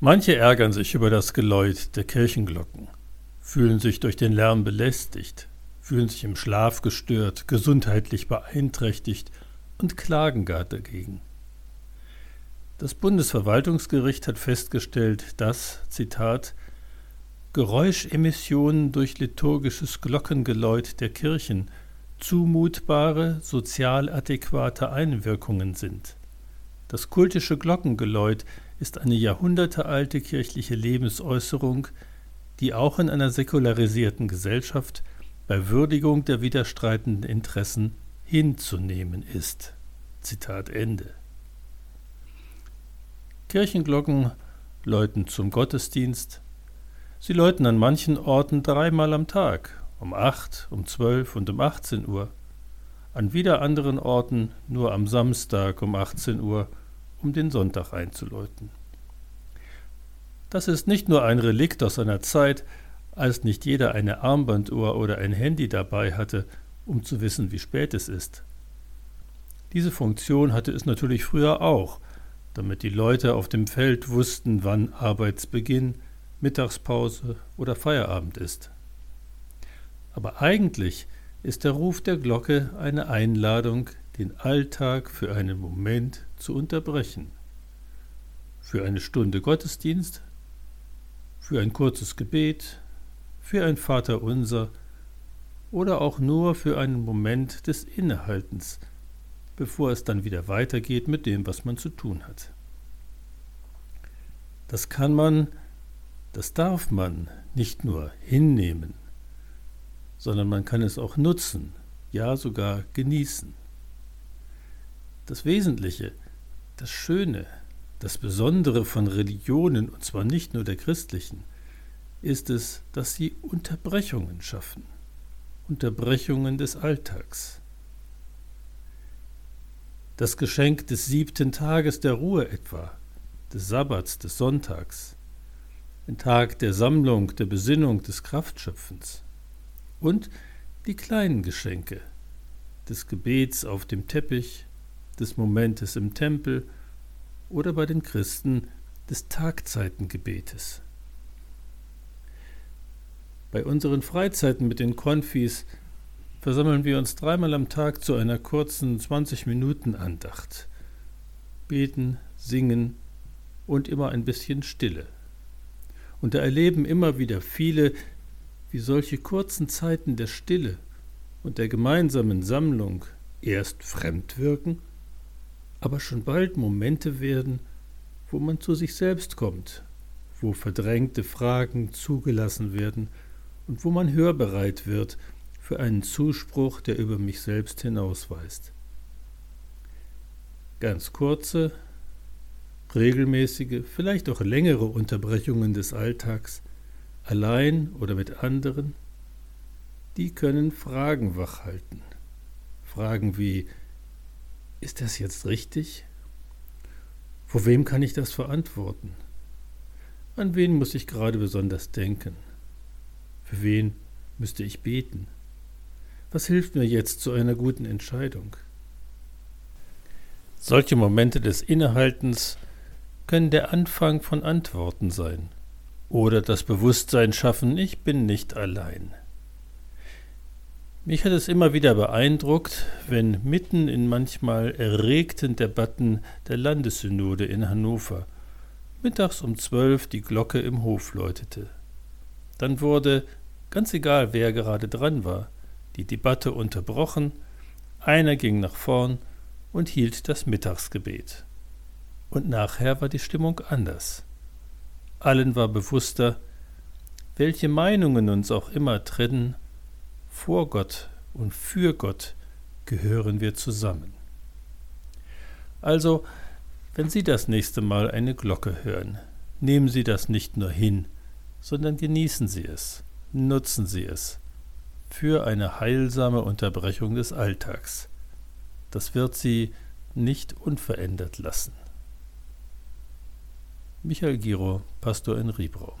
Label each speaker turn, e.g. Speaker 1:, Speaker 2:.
Speaker 1: Manche ärgern sich über das Geläut der Kirchenglocken, fühlen sich durch den Lärm belästigt, fühlen sich im Schlaf gestört, gesundheitlich beeinträchtigt und klagen gar dagegen. Das Bundesverwaltungsgericht hat festgestellt, dass, Zitat, Geräuschemissionen durch liturgisches Glockengeläut der Kirchen zumutbare, sozial adäquate Einwirkungen sind. Das kultische Glockengeläut ist eine jahrhundertealte kirchliche Lebensäußerung, die auch in einer säkularisierten Gesellschaft bei Würdigung der widerstreitenden Interessen hinzunehmen ist. Zitat Ende. Kirchenglocken läuten zum Gottesdienst. Sie läuten an manchen Orten dreimal am Tag, um acht, um zwölf und um 18 Uhr. An wieder anderen Orten nur am Samstag um 18 Uhr, um den Sonntag einzuläuten. Das ist nicht nur ein Relikt aus einer Zeit, als nicht jeder eine Armbanduhr oder ein Handy dabei hatte, um zu wissen, wie spät es ist. Diese Funktion hatte es natürlich früher auch, damit die Leute auf dem Feld wussten, wann Arbeitsbeginn, Mittagspause oder Feierabend ist. Aber eigentlich ist der Ruf der Glocke eine Einladung, den Alltag für einen Moment zu unterbrechen. Für eine Stunde Gottesdienst, für ein kurzes Gebet, für ein Vaterunser oder auch nur für einen Moment des Innehaltens, bevor es dann wieder weitergeht mit dem, was man zu tun hat. Das kann man, das darf man nicht nur hinnehmen, sondern man kann es auch nutzen, ja sogar genießen. Das Wesentliche, das Schöne, das Besondere von Religionen, und zwar nicht nur der christlichen, ist es, dass sie Unterbrechungen schaffen, Unterbrechungen des Alltags. Das Geschenk des siebten Tages der Ruhe etwa, des Sabbats, des Sonntags, ein Tag der Sammlung, der Besinnung, des Kraftschöpfens. Und die kleinen Geschenke des Gebets auf dem Teppich, des Momentes im Tempel oder bei den Christen des Tagzeitengebetes. Bei unseren Freizeiten mit den Konfis versammeln wir uns dreimal am Tag zu einer kurzen 20-Minuten-Andacht, beten, singen und immer ein bisschen Stille. Und da erleben immer wieder viele, wie solche kurzen Zeiten der Stille und der gemeinsamen Sammlung erst fremd wirken, aber schon bald Momente werden, wo man zu sich selbst kommt, wo verdrängte Fragen zugelassen werden und wo man hörbereit wird für einen Zuspruch, der über mich selbst hinausweist. Ganz kurze, regelmäßige, vielleicht auch längere Unterbrechungen des Alltags, allein oder mit anderen, die können Fragen wachhalten. Fragen wie, ist das jetzt richtig? Vor wem kann ich das verantworten? An wen muss ich gerade besonders denken? Für wen müsste ich beten? Was hilft mir jetzt zu einer guten Entscheidung? Solche Momente des Innehaltens können der Anfang von Antworten sein oder das Bewusstsein schaffen, ich bin nicht allein. Mich hat es immer wieder beeindruckt, wenn mitten in manchmal erregten Debatten der Landessynode in Hannover mittags um zwölf die Glocke im Hof läutete. Dann wurde, ganz egal wer gerade dran war, die Debatte unterbrochen, einer ging nach vorn und hielt das Mittagsgebet. Und nachher war die Stimmung anders. Allen war bewusster, welche Meinungen uns auch immer trennen, vor Gott und für Gott gehören wir zusammen. Also, wenn Sie das nächste Mal eine Glocke hören, nehmen Sie das nicht nur hin, sondern genießen Sie es, nutzen Sie es für eine heilsame Unterbrechung des Alltags. Das wird Sie nicht unverändert lassen. Michael Giro, Pastor in Riebro